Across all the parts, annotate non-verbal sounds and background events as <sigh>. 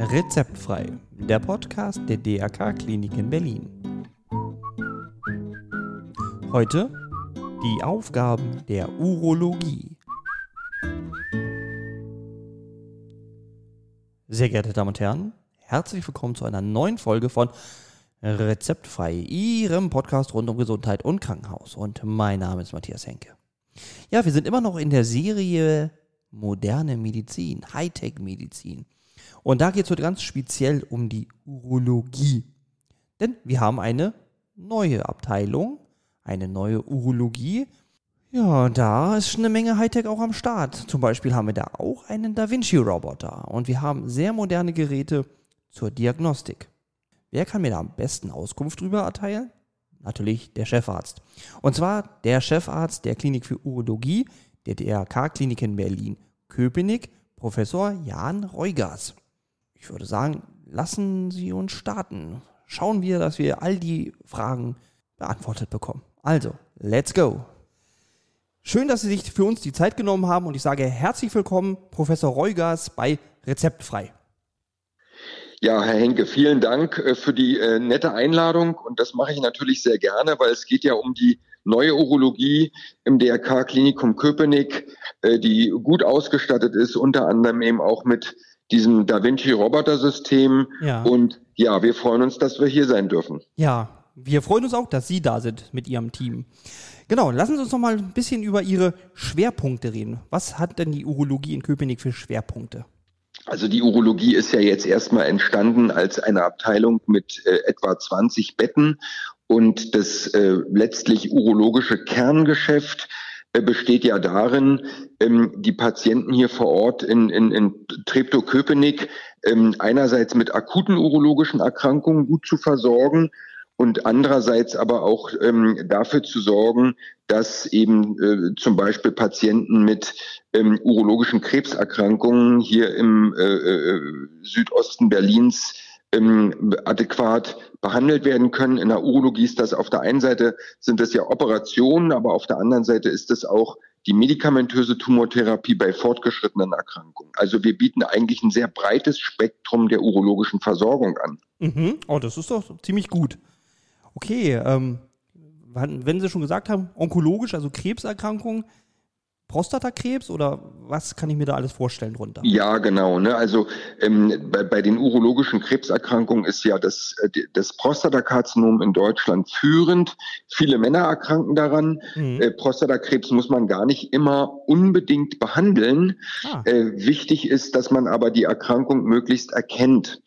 Rezeptfrei, der Podcast der DRK Klinik in Berlin. Heute die Aufgaben der Urologie. Sehr geehrte Damen und Herren, herzlich willkommen zu einer neuen Folge von Rezeptfrei, Ihrem Podcast rund um Gesundheit und Krankenhaus. Und mein Name ist Matthias Henke. Ja, wir sind immer noch in der Serie moderne Medizin, Hightech-Medizin. Und da geht es heute ganz speziell um die Urologie. Denn wir haben eine neue Abteilung, eine neue Urologie. Ja, da ist eine Menge Hightech auch am Start. Zum Beispiel haben wir da auch einen Da Vinci-Roboter und wir haben sehr moderne Geräte zur Diagnostik. Wer kann mir da am besten Auskunft drüber erteilen? Natürlich der Chefarzt. Und zwar der Chefarzt der Klinik für Urologie der DRK-Klinik in Berlin-Köpenick, Professor Jan Reugers. Ich würde sagen, lassen Sie uns starten. Schauen wir, dass wir all die Fragen beantwortet bekommen. Also, let's go. Schön, dass Sie sich für uns die Zeit genommen haben und ich sage herzlich willkommen, Professor Reugers bei Rezeptfrei. Ja, Herr Henke, vielen Dank äh, für die äh, nette Einladung und das mache ich natürlich sehr gerne, weil es geht ja um die neue Urologie im DRK Klinikum Köpenick, äh, die gut ausgestattet ist, unter anderem eben auch mit diesem Da Vinci Roboter-System. Ja. Und ja, wir freuen uns, dass wir hier sein dürfen. Ja, wir freuen uns auch, dass Sie da sind mit Ihrem Team. Genau, lassen Sie uns noch mal ein bisschen über Ihre Schwerpunkte reden. Was hat denn die Urologie in Köpenick für Schwerpunkte? Also die Urologie ist ja jetzt erstmal entstanden als eine Abteilung mit äh, etwa 20 Betten und das äh, letztlich urologische Kerngeschäft äh, besteht ja darin, ähm, die Patienten hier vor Ort in, in, in Treptow-Köpenick ähm, einerseits mit akuten urologischen Erkrankungen gut zu versorgen und andererseits aber auch ähm, dafür zu sorgen, dass eben äh, zum Beispiel Patienten mit ähm, urologischen Krebserkrankungen hier im äh, äh, Südosten Berlins ähm, adäquat behandelt werden können. In der Urologie ist das auf der einen Seite sind das ja Operationen, aber auf der anderen Seite ist es auch die medikamentöse Tumortherapie bei fortgeschrittenen Erkrankungen. Also wir bieten eigentlich ein sehr breites Spektrum der urologischen Versorgung an. Mhm. Oh, das ist doch ziemlich gut. Okay, ähm, wenn Sie schon gesagt haben, onkologisch, also Krebserkrankungen, Prostatakrebs oder was kann ich mir da alles vorstellen drunter? Ja, genau. Ne? Also ähm, bei, bei den urologischen Krebserkrankungen ist ja das, äh, das Prostatakarzinom in Deutschland führend. Viele Männer erkranken daran. Mhm. Äh, Prostatakrebs muss man gar nicht immer unbedingt behandeln. Ah. Äh, wichtig ist, dass man aber die Erkrankung möglichst erkennt.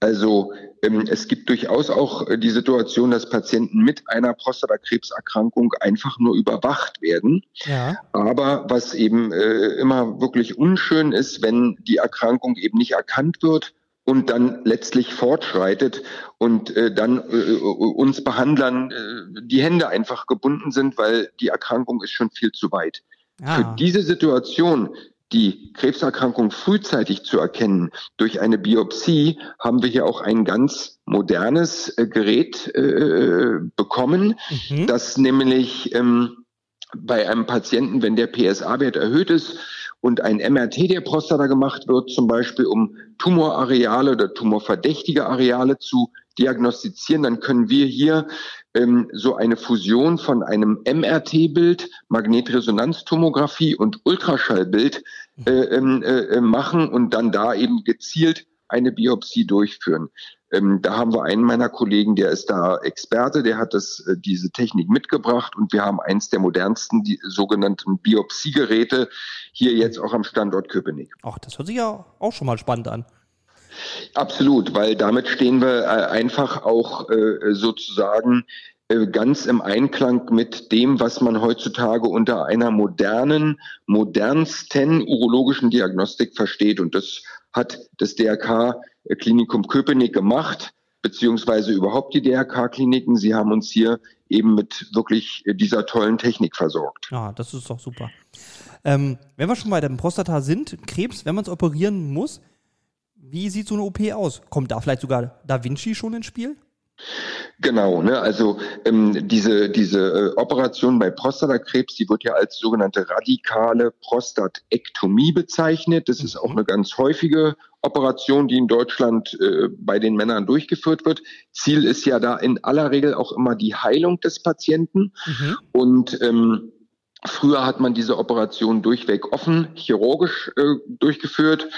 Also es gibt durchaus auch äh, die Situation, dass Patienten mit einer Prostatakrebserkrankung einfach nur überwacht werden. Ja. Aber was eben äh, immer wirklich unschön ist, wenn die Erkrankung eben nicht erkannt wird und dann letztlich fortschreitet und äh, dann äh, uns Behandlern äh, die Hände einfach gebunden sind, weil die Erkrankung ist schon viel zu weit. Ja. Für diese Situation die Krebserkrankung frühzeitig zu erkennen durch eine Biopsie, haben wir hier auch ein ganz modernes äh, Gerät äh, bekommen, mhm. das nämlich ähm, bei einem Patienten, wenn der PSA-Wert erhöht ist und ein MRT der Prostata gemacht wird, zum Beispiel um Tumorareale oder tumorverdächtige Areale zu diagnostizieren, dann können wir hier ähm, so eine Fusion von einem MRT-Bild, Magnetresonanztomographie und Ultraschallbild äh, ähm, äh, äh, machen und dann da eben gezielt eine Biopsie durchführen. Ähm, da haben wir einen meiner Kollegen, der ist da Experte, der hat das, äh, diese Technik mitgebracht und wir haben eins der modernsten, die sogenannten Biopsiegeräte hier jetzt auch am Standort Köpenick. Ach, das hört sich ja auch schon mal spannend an. Absolut, weil damit stehen wir äh, einfach auch äh, sozusagen äh, ganz im Einklang mit dem, was man heutzutage unter einer modernen, modernsten urologischen Diagnostik versteht. Und das hat das DRK Klinikum Köpenick gemacht, beziehungsweise überhaupt die DRK-Kliniken. Sie haben uns hier eben mit wirklich dieser tollen Technik versorgt. Ja, das ist doch super. Ähm, wenn wir schon bei dem Prostata sind, Krebs, wenn man es operieren muss, wie sieht so eine OP aus? Kommt da vielleicht sogar Da Vinci schon ins Spiel? Genau, ne? also ähm, diese, diese äh, Operation bei Prostatakrebs, die wird ja als sogenannte radikale Prostatektomie bezeichnet. Das ist auch mhm. eine ganz häufige Operation, die in Deutschland äh, bei den Männern durchgeführt wird. Ziel ist ja da in aller Regel auch immer die Heilung des Patienten. Mhm. Und ähm, früher hat man diese Operation durchweg offen, chirurgisch äh, durchgeführt.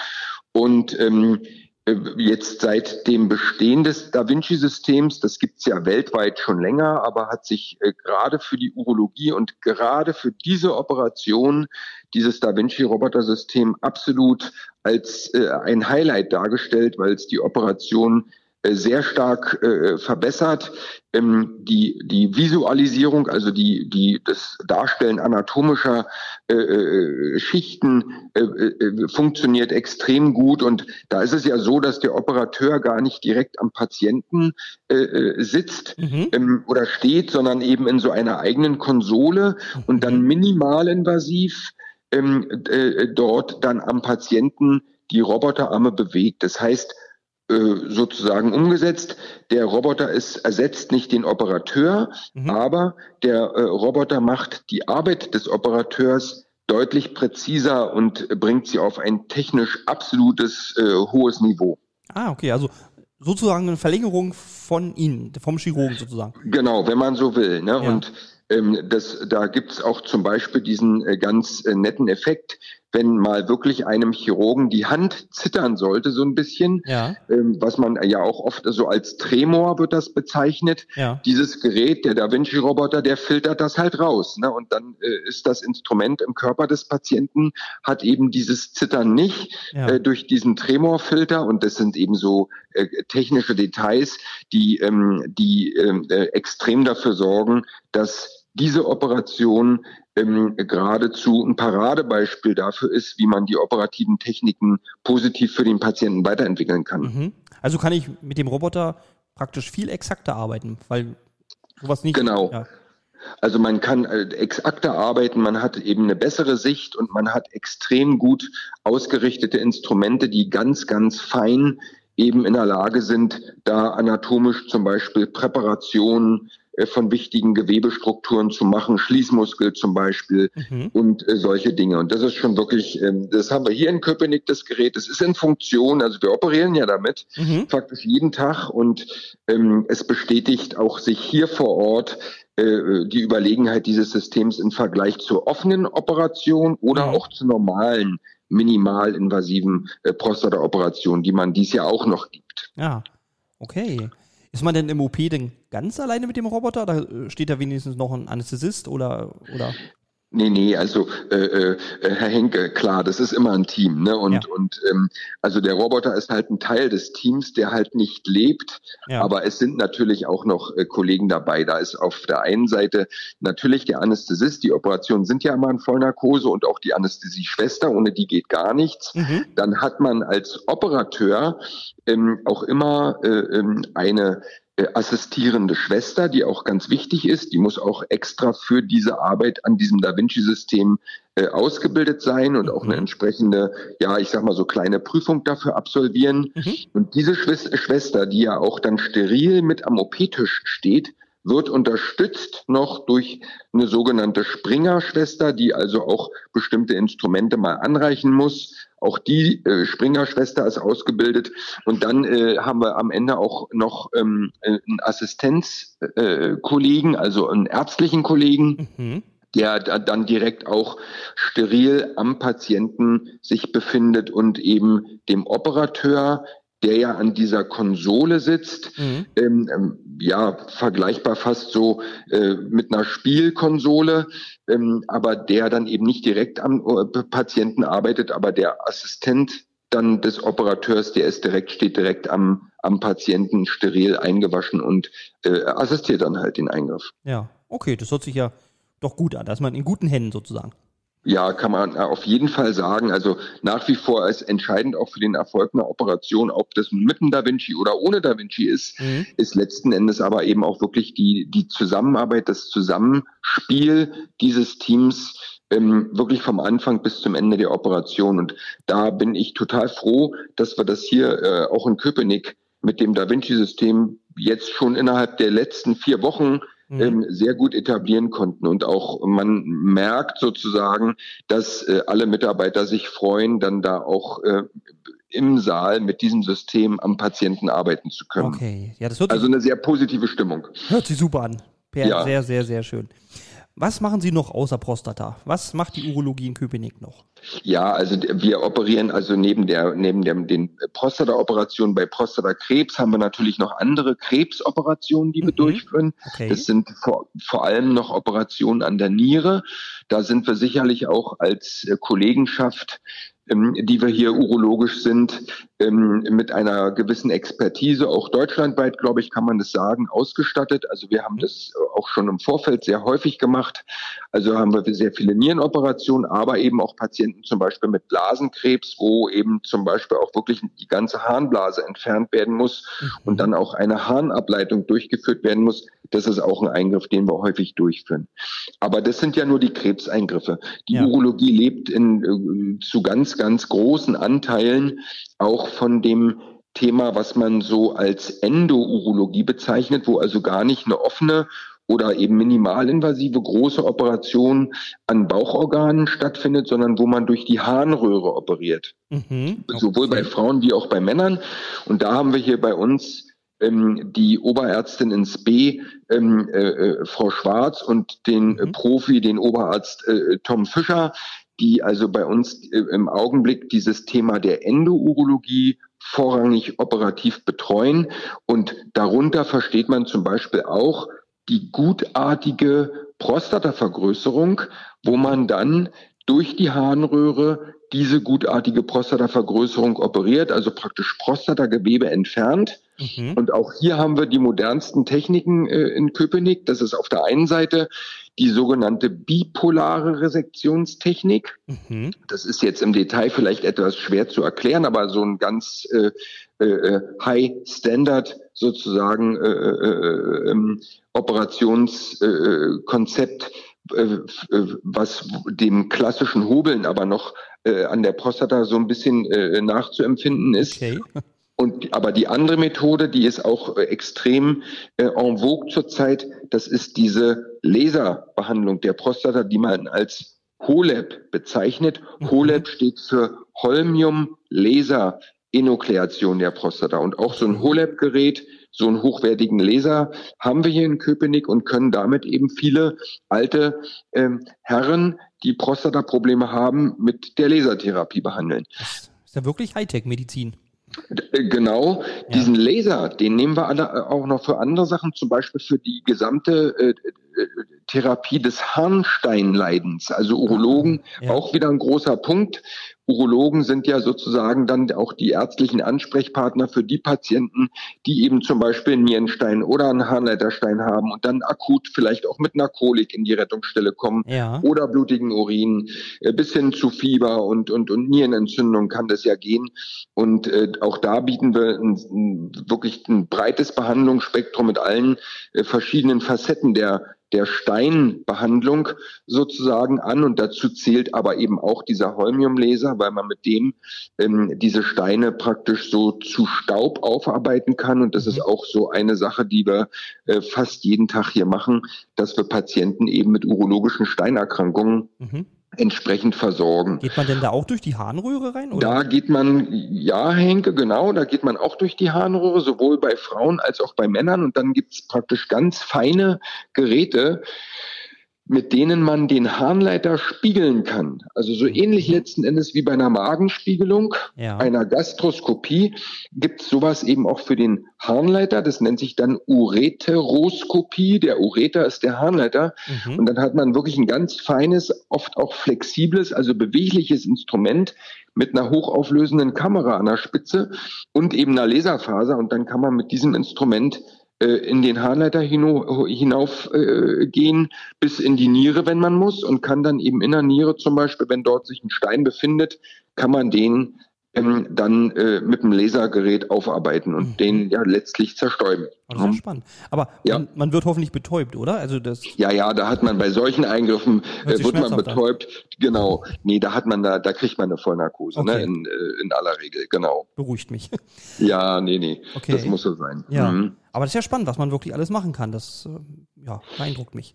Und ähm, äh, jetzt seit dem Bestehen des Da Vinci-Systems, das gibt es ja weltweit schon länger, aber hat sich äh, gerade für die Urologie und gerade für diese Operation dieses Da Vinci-Roboter-System absolut als äh, ein Highlight dargestellt, weil es die Operation sehr stark äh, verbessert. Ähm, die, die Visualisierung, also die, die, das Darstellen anatomischer äh, äh Schichten äh, äh, funktioniert extrem gut. Und da ist es ja so, dass der Operateur gar nicht direkt am Patienten äh, sitzt mhm. ähm, oder steht, sondern eben in so einer eigenen Konsole und dann mhm. minimalinvasiv ähm, äh, dort dann am Patienten die Roboterarme bewegt. Das heißt, äh, sozusagen umgesetzt. Der Roboter ist, ersetzt nicht den Operateur, mhm. aber der äh, Roboter macht die Arbeit des Operateurs deutlich präziser und bringt sie auf ein technisch absolutes äh, hohes Niveau. Ah, okay, also sozusagen eine Verlängerung von Ihnen, vom Chirurgen sozusagen. Genau, wenn man so will. Ne? Ja. Und ähm, das, da gibt es auch zum Beispiel diesen äh, ganz äh, netten Effekt, wenn mal wirklich einem Chirurgen die Hand zittern sollte, so ein bisschen, ja. ähm, was man ja auch oft so als Tremor wird das bezeichnet. Ja. Dieses Gerät, der Da Vinci-Roboter, der filtert das halt raus. Ne? Und dann äh, ist das Instrument im Körper des Patienten, hat eben dieses Zittern nicht ja. äh, durch diesen Tremorfilter. Und das sind eben so äh, technische Details, die, ähm, die ähm, äh, extrem dafür sorgen, dass diese Operation ähm, geradezu ein Paradebeispiel dafür ist, wie man die operativen Techniken positiv für den Patienten weiterentwickeln kann. Mhm. Also kann ich mit dem Roboter praktisch viel exakter arbeiten, weil sowas nicht. Genau. Ja. Also man kann äh, exakter arbeiten, man hat eben eine bessere Sicht und man hat extrem gut ausgerichtete Instrumente, die ganz, ganz fein eben in der Lage sind, da anatomisch zum Beispiel Präparationen von wichtigen Gewebestrukturen zu machen, Schließmuskel zum Beispiel mhm. und äh, solche Dinge. Und das ist schon wirklich, ähm, das haben wir hier in Köpenick, das Gerät, das ist in Funktion, also wir operieren ja damit mhm. faktisch jeden Tag und ähm, es bestätigt auch sich hier vor Ort äh, die Überlegenheit dieses Systems im Vergleich zur offenen Operation oder mhm. auch zu normalen minimalinvasiven äh, Prostata-Operationen, die man dies Jahr auch noch gibt. Ja, okay. Ist man denn im OP denn ganz alleine mit dem Roboter? Da steht da wenigstens noch ein Anästhesist oder, oder? Nee, nee, also äh, äh, Herr Henke, klar, das ist immer ein Team, ne? Und ja. und ähm, also der Roboter ist halt ein Teil des Teams, der halt nicht lebt, ja. aber es sind natürlich auch noch äh, Kollegen dabei. Da ist auf der einen Seite natürlich der Anästhesist, die Operationen sind ja immer in Vollnarkose und auch die Anästhesieschwester, ohne die geht gar nichts. Mhm. Dann hat man als Operateur ähm, auch immer äh, ähm, eine äh, assistierende Schwester, die auch ganz wichtig ist. Die muss auch extra für diese Arbeit an diesem Da Vinci-System äh, ausgebildet sein und auch eine mhm. entsprechende, ja, ich sag mal so kleine Prüfung dafür absolvieren. Mhm. Und diese Schwester, die ja auch dann steril mit am OP-Tisch steht, wird unterstützt noch durch eine sogenannte Springer-Schwester, die also auch bestimmte Instrumente mal anreichen muss. Auch die äh, Springer-Schwester ist ausgebildet. Und dann äh, haben wir am Ende auch noch ähm, äh, einen Assistenzkollegen, äh, also einen ärztlichen Kollegen. Mhm der dann direkt auch steril am Patienten sich befindet und eben dem Operateur der ja an dieser Konsole sitzt, mhm. ähm, ähm, ja, vergleichbar fast so äh, mit einer Spielkonsole, ähm, aber der dann eben nicht direkt am äh, Patienten arbeitet, aber der Assistent dann des Operateurs, der ist direkt, steht direkt am, am Patienten steril eingewaschen und äh, assistiert dann halt den Eingriff. Ja, okay, das hört sich ja doch gut an, dass man in guten Händen sozusagen. Ja, kann man auf jeden Fall sagen. Also nach wie vor ist entscheidend auch für den Erfolg einer Operation, ob das mit einem Da Vinci oder ohne Da Vinci ist, mhm. ist letzten Endes aber eben auch wirklich die, die Zusammenarbeit, das Zusammenspiel dieses Teams ähm, wirklich vom Anfang bis zum Ende der Operation. Und da bin ich total froh, dass wir das hier äh, auch in Köpenick mit dem Da Vinci-System jetzt schon innerhalb der letzten vier Wochen mhm. ähm, sehr gut etablieren konnten. Und auch man merkt sozusagen, dass äh, alle Mitarbeiter sich freuen, dann da auch äh, im Saal mit diesem System am Patienten arbeiten zu können. Okay, ja, das hört also eine sehr positive Stimmung. Hört sich super an. Ja. Sehr, sehr, sehr schön. Was machen Sie noch außer Prostata? Was macht die Urologie in Köpenick noch? Ja, also wir operieren also neben der neben der, den Prostata-Operationen bei Prostatakrebs haben wir natürlich noch andere Krebsoperationen, die wir mhm. durchführen. Okay. Das sind vor, vor allem noch Operationen an der Niere. Da sind wir sicherlich auch als äh, Kollegenschaft ähm, die wir hier urologisch sind, ähm, mit einer gewissen Expertise, auch deutschlandweit, glaube ich, kann man das sagen, ausgestattet. Also wir haben das auch schon im Vorfeld sehr häufig gemacht. Also haben wir sehr viele Nierenoperationen, aber eben auch Patienten zum Beispiel mit Blasenkrebs, wo eben zum Beispiel auch wirklich die ganze Harnblase entfernt werden muss mhm. und dann auch eine Harnableitung durchgeführt werden muss. Das ist auch ein Eingriff, den wir häufig durchführen. Aber das sind ja nur die Krebseingriffe. Die ja. Urologie lebt in, äh, zu ganz, ganz großen Anteilen auch von dem Thema, was man so als Endourologie bezeichnet, wo also gar nicht eine offene oder eben minimalinvasive große Operation an Bauchorganen stattfindet, sondern wo man durch die Harnröhre operiert. Mhm. Sowohl bei Frauen wie auch bei Männern. Und da haben wir hier bei uns ähm, die Oberärztin ins B, ähm, äh, äh, Frau Schwarz und den äh, mhm. Profi, den Oberarzt äh, Tom Fischer, die also bei uns äh, im Augenblick dieses Thema der Endourologie vorrangig operativ betreuen. Und darunter versteht man zum Beispiel auch die gutartige Prostatavergrößerung, wo man dann durch die Harnröhre diese gutartige Prostatavergrößerung operiert, also praktisch Prostatagewebe entfernt. Mhm. Und auch hier haben wir die modernsten Techniken äh, in Köpenick. Das ist auf der einen Seite die sogenannte bipolare Resektionstechnik. Mhm. Das ist jetzt im Detail vielleicht etwas schwer zu erklären, aber so ein ganz äh, äh, High Standard sozusagen äh, äh, ähm, Operationskonzept, äh, äh, was dem klassischen Hobeln aber noch an der Prostata so ein bisschen nachzuempfinden ist. Okay. Und, aber die andere Methode, die ist auch äh, extrem äh, en vogue zurzeit, das ist diese Laserbehandlung der Prostata, die man als HOLEP bezeichnet. Mhm. HOLEP steht für Holmium Laser Enukleation der Prostata. Und auch so ein HOLEP-Gerät, so einen hochwertigen Laser haben wir hier in Köpenick und können damit eben viele alte ähm, Herren, die Prostata-Probleme haben, mit der Lasertherapie behandeln. Das ist ja wirklich Hightech-Medizin. Äh, genau, ja. diesen Laser, den nehmen wir alle äh, auch noch für andere Sachen, zum Beispiel für die gesamte äh, äh, Therapie des Harnsteinleidens. Also Urologen, ja. auch wieder ein großer Punkt. Urologen sind ja sozusagen dann auch die ärztlichen Ansprechpartner für die Patienten, die eben zum Beispiel einen Nierenstein oder einen Harnleiterstein haben und dann akut vielleicht auch mit Narkolik in die Rettungsstelle kommen ja. oder blutigen Urin äh, bis hin zu Fieber und, und, und Nierenentzündung kann das ja gehen. Und äh, auch da bieten wir ein, ein, wirklich ein breites Behandlungsspektrum mit allen äh, verschiedenen Facetten der der Steinbehandlung sozusagen an. Und dazu zählt aber eben auch dieser Holmiumlaser, weil man mit dem ähm, diese Steine praktisch so zu Staub aufarbeiten kann. Und das mhm. ist auch so eine Sache, die wir äh, fast jeden Tag hier machen, dass wir Patienten eben mit urologischen Steinerkrankungen mhm entsprechend versorgen. Geht man denn da auch durch die Harnröhre rein? Oder? Da geht man, ja, Henke, genau, da geht man auch durch die Harnröhre, sowohl bei Frauen als auch bei Männern. Und dann gibt's praktisch ganz feine Geräte, mit denen man den Harnleiter spiegeln kann. Also so ähnlich mhm. letzten Endes wie bei einer Magenspiegelung, ja. einer Gastroskopie, gibt es sowas eben auch für den Harnleiter. Das nennt sich dann Ureteroskopie. Der Ureter ist der Harnleiter. Mhm. Und dann hat man wirklich ein ganz feines, oft auch flexibles, also bewegliches Instrument mit einer hochauflösenden Kamera an der Spitze und eben einer Laserfaser. Und dann kann man mit diesem Instrument in den Harnleiter hinauf äh, bis in die Niere, wenn man muss, und kann dann eben in der Niere zum Beispiel, wenn dort sich ein Stein befindet, kann man den ähm, dann äh, mit dem Lasergerät aufarbeiten und mhm. den ja letztlich zerstäuben. Das ist ja spannend. Aber ja. man, man, wird hoffentlich betäubt, oder? Also das ja, ja, da hat man bei solchen Eingriffen äh, wird man betäubt. An. Genau. Nee, da hat man da, da kriegt man eine Vollnarkose, ne? okay. ne? In, äh, in aller Regel, genau. Beruhigt mich. Ja, nee, nee. Okay. Das muss so sein. Ja. Mhm. Aber das ist ja spannend, was man wirklich alles machen kann. Das äh, ja, beeindruckt mich.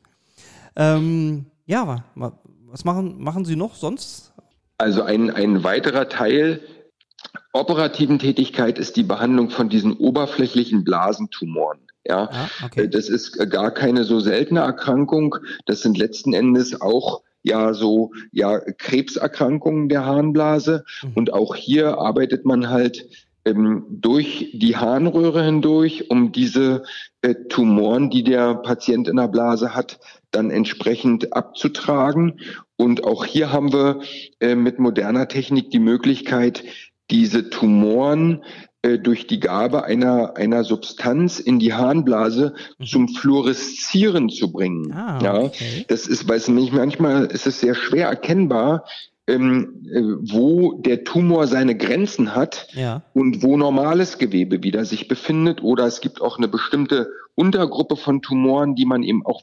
Ähm, ja, was machen, machen Sie noch sonst? Also ein, ein weiterer Teil operativen Tätigkeit ist die Behandlung von diesen oberflächlichen Blasentumoren. Ja, ah, okay. Äh, das ist gar keine so seltene Erkrankung. Das sind letzten Endes auch ja so ja Krebserkrankungen der Harnblase. Mhm. Und auch hier arbeitet man halt ähm, durch die Harnröhre hindurch, um diese äh, Tumoren, die der Patient in der Blase hat, dann entsprechend abzutragen. Und auch hier haben wir äh, mit moderner Technik die Möglichkeit, diese Tumoren äh, durch die Gabe einer, einer Substanz in die Harnblase mhm. zum Fluoreszieren zu bringen. Ah, okay. Ja, das ist, weiß nicht, manchmal ist es sehr schwer erkennbar, ähm, äh, wo der Tumor seine Grenzen hat ja. und wo normales Gewebe wieder sich befindet. Oder es gibt auch eine bestimmte Untergruppe von Tumoren, die man eben auch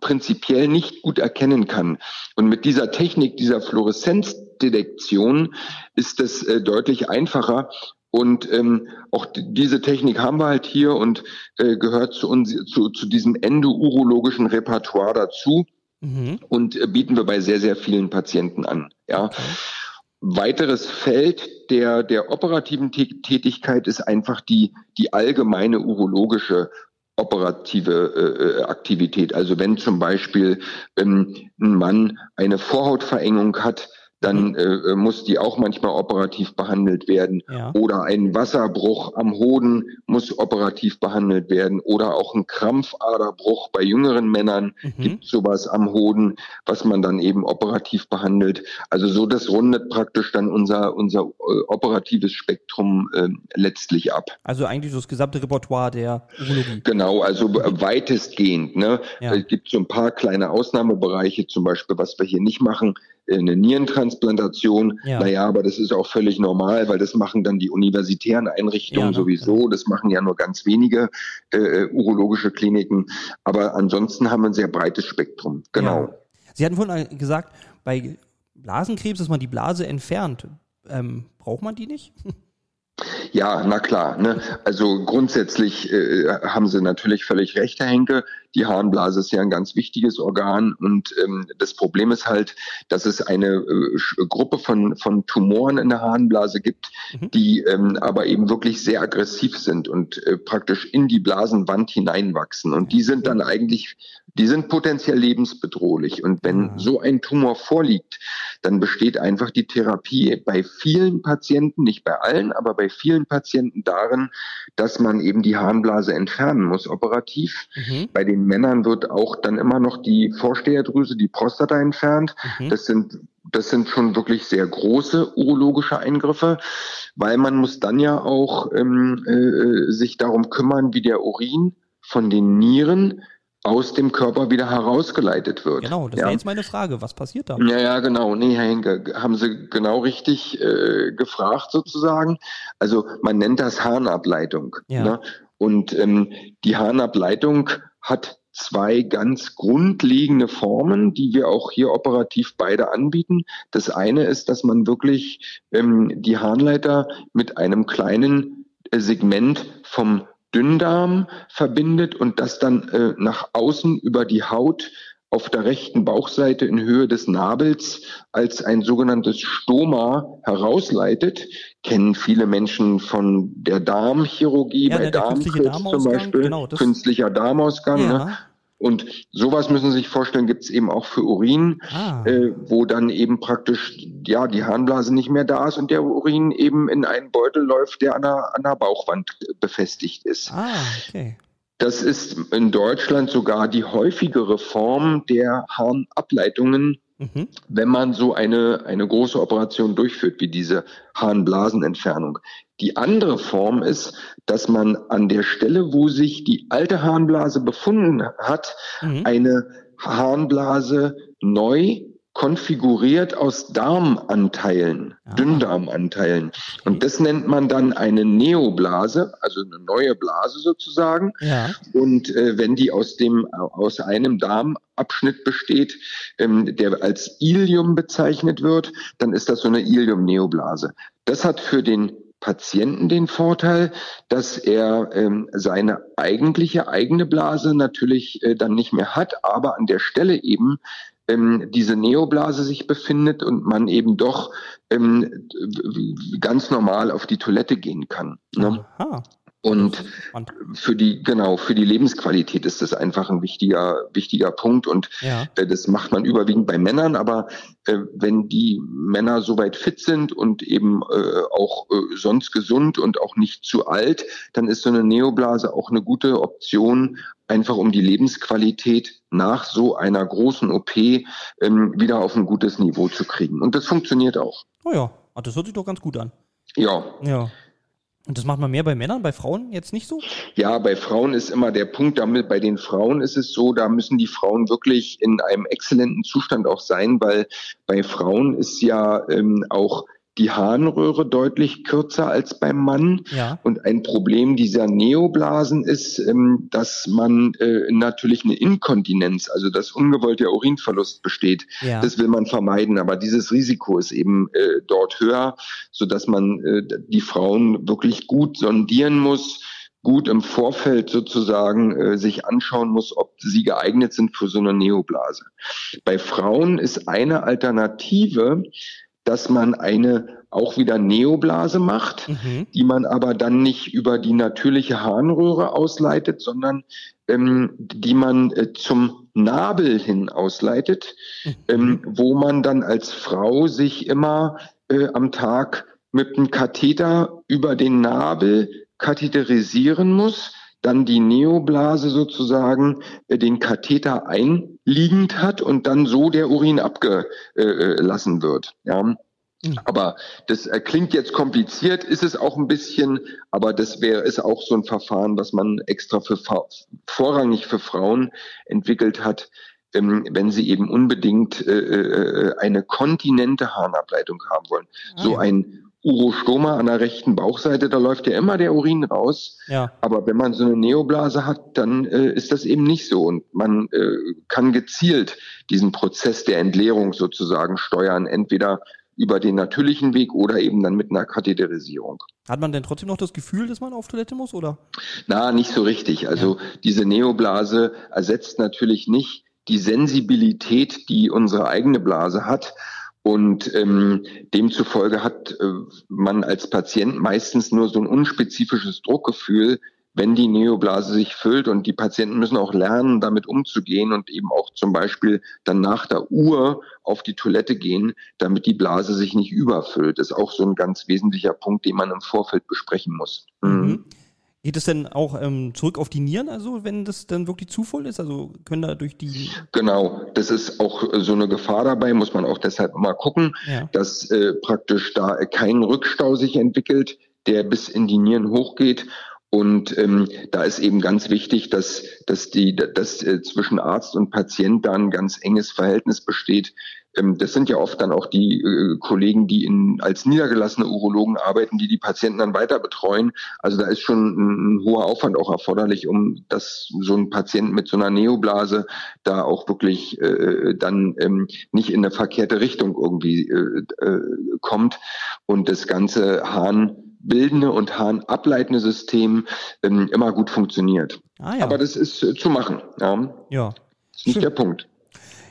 prinzipiell nicht gut erkennen kann. Und mit dieser Technik, dieser Fluoreszenzdetektion ist es äh, deutlich einfacher. Und ähm, auch diese Technik haben wir halt hier und äh, gehört zu, uns, zu, zu diesem endourologischen Repertoire dazu mhm. und äh, bieten wir bei sehr, sehr vielen Patienten an. Ja. Okay. Weiteres Feld der, der operativen Tätigkeit ist einfach die, die allgemeine urologische operative äh, äh, Aktivität. Also wenn zum Beispiel ähm, ein Mann eine Vorhautverengung hat, dann mhm. äh, äh, muss die auch manchmal operativ behandelt werden. Ja. Oder ein Wasserbruch am Hoden muss operativ behandelt werden. Oder auch ein Krampfaderbruch bei jüngeren Männern mhm. gibt sowas am Hoden, was man dann eben operativ behandelt. Also so, das rundet praktisch dann unser, unser äh, operatives Spektrum äh, letztlich ab. Also eigentlich so das gesamte Repertoire der Urologie. Genau, also weitestgehend. Ne? Ja. Es gibt so ein paar kleine Ausnahmebereiche, zum Beispiel, was wir hier nicht machen, eine Nierentransplantation. Ja. Naja, aber das ist auch völlig normal, weil das machen dann die universitären Einrichtungen ja, sowieso. Ja. Das machen ja nur ganz wenige äh, äh, urologische Kliniken. Aber ansonsten haben wir ein sehr breites Spektrum. Genau. Ja. Sie hatten vorhin gesagt, bei Blasenkrebs, dass man die Blase entfernt. Ähm, braucht man die nicht? <laughs> Ja, na klar. Ne? Also grundsätzlich äh, haben Sie natürlich völlig recht, Herr Henke. Die Harnblase ist ja ein ganz wichtiges Organ und ähm, das Problem ist halt, dass es eine äh, Gruppe von, von Tumoren in der Harnblase gibt, mhm. die ähm, aber eben wirklich sehr aggressiv sind und äh, praktisch in die Blasenwand hineinwachsen. Und die sind dann eigentlich, die sind potenziell lebensbedrohlich. Und wenn ah. so ein Tumor vorliegt, dann besteht einfach die Therapie bei vielen Patienten, nicht bei allen, aber bei vielen Patienten darin, dass man eben die Harnblase entfernen muss operativ. Mhm. Bei den Männern wird auch dann immer noch die Vorsteherdrüse, die Prostata entfernt. Mhm. Das sind das sind schon wirklich sehr große urologische Eingriffe, weil man muss dann ja auch ähm, äh, sich darum kümmern, wie der Urin von den Nieren aus dem Körper wieder herausgeleitet wird. Genau, das ja. wäre jetzt meine Frage. Was passiert da? Ja, ja, genau. Nee, Herr Henke, haben Sie genau richtig äh, gefragt sozusagen. Also man nennt das Harnableitung. Ja. Ne? Und ähm, die Harnableitung hat zwei ganz grundlegende Formen, die wir auch hier operativ beide anbieten. Das eine ist, dass man wirklich ähm, die Harnleiter mit einem kleinen äh, Segment vom Dünndarm verbindet und das dann äh, nach außen über die Haut auf der rechten Bauchseite in Höhe des Nabels als ein sogenanntes Stoma herausleitet. Kennen viele Menschen von der Darmchirurgie, ja, bei Darmkrebs zum Beispiel, genau, künstlicher Darmausgang. Ja. Ne? Und sowas müssen Sie sich vorstellen, gibt es eben auch für Urin, ah. äh, wo dann eben praktisch ja die Harnblase nicht mehr da ist und der Urin eben in einen Beutel läuft, der an der, an der Bauchwand befestigt ist. Ah, okay. Das ist in Deutschland sogar die häufigere Form der Harnableitungen, mhm. wenn man so eine, eine große Operation durchführt, wie diese Harnblasenentfernung. Die andere Form ist, dass man an der Stelle, wo sich die alte Harnblase befunden hat, mhm. eine Harnblase neu konfiguriert aus Darmanteilen, ah. Dünndarmanteilen. Und das nennt man dann eine Neoblase, also eine neue Blase sozusagen. Ja. Und äh, wenn die aus dem aus einem Darmabschnitt besteht, ähm, der als Ilium bezeichnet wird, dann ist das so eine Ilium-Neoblase. Das hat für den Patienten den Vorteil, dass er ähm, seine eigentliche eigene Blase natürlich äh, dann nicht mehr hat, aber an der Stelle eben ähm, diese Neoblase sich befindet und man eben doch ähm, ganz normal auf die Toilette gehen kann. Ne? Aha. Und für die, genau, für die Lebensqualität ist das einfach ein wichtiger, wichtiger Punkt. Und ja. äh, das macht man überwiegend bei Männern. Aber äh, wenn die Männer soweit fit sind und eben äh, auch äh, sonst gesund und auch nicht zu alt, dann ist so eine Neoblase auch eine gute Option, einfach um die Lebensqualität nach so einer großen OP ähm, wieder auf ein gutes Niveau zu kriegen. Und das funktioniert auch. Oh ja, ah, das hört sich doch ganz gut an. Ja. Ja. Und das macht man mehr bei Männern, bei Frauen jetzt nicht so? Ja, bei Frauen ist immer der Punkt, damit bei den Frauen ist es so, da müssen die Frauen wirklich in einem exzellenten Zustand auch sein, weil bei Frauen ist ja ähm, auch die Harnröhre deutlich kürzer als beim Mann. Ja. Und ein Problem dieser Neoblasen ist, ähm, dass man äh, natürlich eine Inkontinenz, also dass ungewollte Urinverlust besteht. Ja. Das will man vermeiden, aber dieses Risiko ist eben äh, dort höher, so dass man äh, die Frauen wirklich gut sondieren muss gut im Vorfeld sozusagen äh, sich anschauen muss, ob sie geeignet sind für so eine Neoblase. Bei Frauen ist eine Alternative, dass man eine auch wieder Neoblase macht, mhm. die man aber dann nicht über die natürliche Harnröhre ausleitet, sondern ähm, die man äh, zum Nabel hin ausleitet, mhm. ähm, wo man dann als Frau sich immer äh, am Tag mit einem Katheter über den Nabel katheterisieren muss, dann die Neoblase sozusagen äh, den Katheter einliegend hat und dann so der Urin abgelassen wird. Ja. Mhm. Aber das äh, klingt jetzt kompliziert, ist es auch ein bisschen, aber das wäre ist auch so ein Verfahren, was man extra für vorrangig für Frauen entwickelt hat, ähm, wenn sie eben unbedingt äh, äh, eine kontinente Harnableitung haben wollen. Ah, so ein Urostoma an der rechten Bauchseite, da läuft ja immer der Urin raus. Ja. Aber wenn man so eine Neoblase hat, dann äh, ist das eben nicht so. Und man äh, kann gezielt diesen Prozess der Entleerung sozusagen steuern, entweder über den natürlichen Weg oder eben dann mit einer Katheterisierung. Hat man denn trotzdem noch das Gefühl, dass man auf Toilette muss, oder? Na, nicht so richtig. Also ja. diese Neoblase ersetzt natürlich nicht die Sensibilität, die unsere eigene Blase hat. Und ähm, demzufolge hat äh, man als Patient meistens nur so ein unspezifisches Druckgefühl, wenn die Neoblase sich füllt und die Patienten müssen auch lernen, damit umzugehen und eben auch zum Beispiel dann nach der Uhr auf die Toilette gehen, damit die Blase sich nicht überfüllt. Das ist auch so ein ganz wesentlicher Punkt, den man im Vorfeld besprechen muss. Mhm. Geht es denn auch ähm, zurück auf die Nieren, also wenn das dann wirklich zu voll ist? Also können da durch die. Genau, das ist auch so eine Gefahr dabei, muss man auch deshalb mal gucken, ja. dass äh, praktisch da kein Rückstau sich entwickelt, der bis in die Nieren hochgeht. Und ähm, da ist eben ganz wichtig, dass, dass, die, dass äh, zwischen Arzt und Patient da ein ganz enges Verhältnis besteht, ähm, das sind ja oft dann auch die äh, Kollegen, die in, als niedergelassene Urologen arbeiten, die die Patienten dann weiter betreuen. Also da ist schon ein, ein hoher Aufwand auch erforderlich, um dass so ein Patient mit so einer Neoblase da auch wirklich äh, dann ähm, nicht in eine verkehrte Richtung irgendwie äh, äh, kommt und das ganze Harnbildende und Harnableitende System ähm, immer gut funktioniert. Ah, ja. Aber das ist äh, zu machen. Ja. ja. Das ist nicht Schön. der Punkt.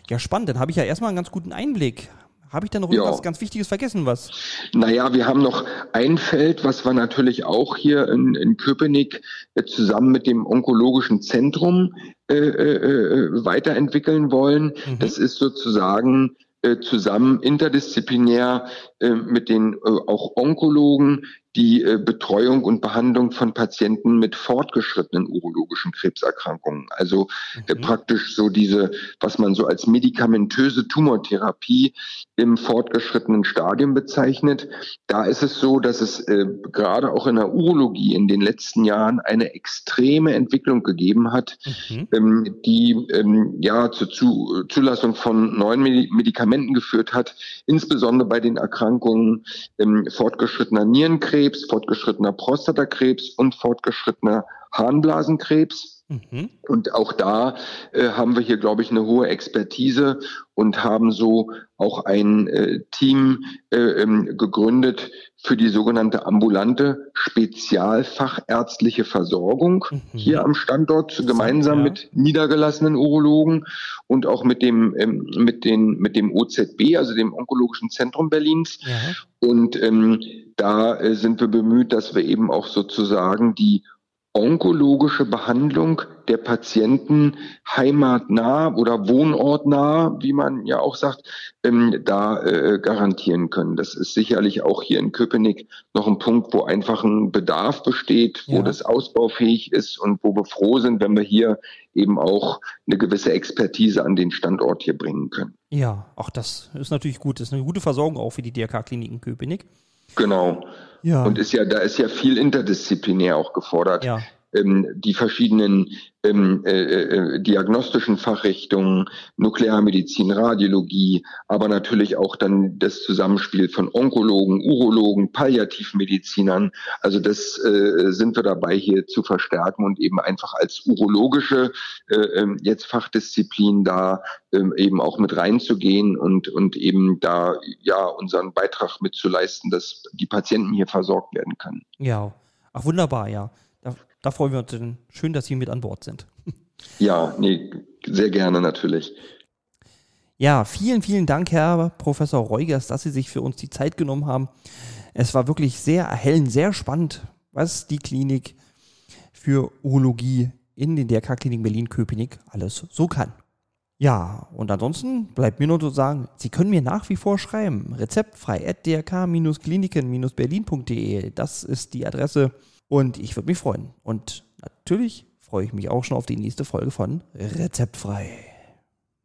Ja, spannend. Dann habe ich ja erstmal einen ganz guten Einblick. Habe ich da noch irgendwas ganz Wichtiges vergessen, was? Naja, wir haben noch ein Feld, was wir natürlich auch hier in, in Köpenick äh, zusammen mit dem Onkologischen Zentrum äh, äh, äh weiterentwickeln wollen. Mhm. Das ist sozusagen äh, zusammen interdisziplinär äh, mit den auch Onkologen die äh, Betreuung und Behandlung von Patienten mit fortgeschrittenen urologischen Krebserkrankungen. Also äh, mhm. praktisch so diese, was man so als medikamentöse Tumortherapie im fortgeschrittenen Stadium bezeichnet. Da ist es so, dass es äh, gerade auch in der Urologie in den letzten Jahren eine extreme Entwicklung gegeben hat, mhm. ähm, die ähm, ja zur zu, Zulassung von neuen Medikamenten geführt hat, insbesondere bei den Erkrankungen ähm, fortgeschrittener Nierenkrebs, fortgeschrittener Prostatakrebs und fortgeschrittener Harnblasenkrebs. Mhm. Und auch da äh, haben wir hier, glaube ich, eine hohe Expertise und haben so auch ein äh, Team äh, ähm, gegründet für die sogenannte ambulante spezialfachärztliche Versorgung mhm. hier am Standort gemeinsam ja. mit niedergelassenen Urologen und auch mit dem ähm, mit den mit dem OZB, also dem Onkologischen Zentrum Berlins. Ja. Und ähm, da äh, sind wir bemüht, dass wir eben auch sozusagen die onkologische Behandlung der Patienten heimatnah oder wohnortnah, wie man ja auch sagt, ähm, da äh, garantieren können. Das ist sicherlich auch hier in Köpenick noch ein Punkt, wo einfach ein Bedarf besteht, wo ja. das ausbaufähig ist und wo wir froh sind, wenn wir hier eben auch eine gewisse Expertise an den Standort hier bringen können. Ja, auch das ist natürlich gut. Das ist eine gute Versorgung auch für die DRK-Kliniken Köpenick. Genau. Ja. Und ist ja, da ist ja viel interdisziplinär auch gefordert. Ja ähm, die verschiedenen ähm, äh, äh, diagnostischen Fachrichtungen, Nuklearmedizin, Radiologie, aber natürlich auch dann das Zusammenspiel von Onkologen, Urologen, Palliativmedizinern. Also das äh, sind wir dabei hier zu verstärken und eben einfach als urologische äh, ähm, jetzt Fachdisziplin da äh, eben auch mit reinzugehen und und eben da ja unseren Beitrag mitzuleisten, dass die Patienten hier versorgt werden können. Ja, ach wunderbar, ja da freuen wir uns denn. Schön, dass Sie mit an Bord sind. Ja, nee, sehr gerne natürlich. Ja, vielen, vielen Dank, Herr Professor Reugers, dass Sie sich für uns die Zeit genommen haben. Es war wirklich sehr erhellend, sehr spannend, was die Klinik für Urologie in den DRK-Klinik Berlin-Köpenick alles so kann. Ja, und ansonsten bleibt mir nur zu sagen, Sie können mir nach wie vor schreiben. Rezeptfrei at drk-kliniken-berlin.de. Das ist die Adresse, und ich würde mich freuen. Und natürlich freue ich mich auch schon auf die nächste Folge von Rezeptfrei.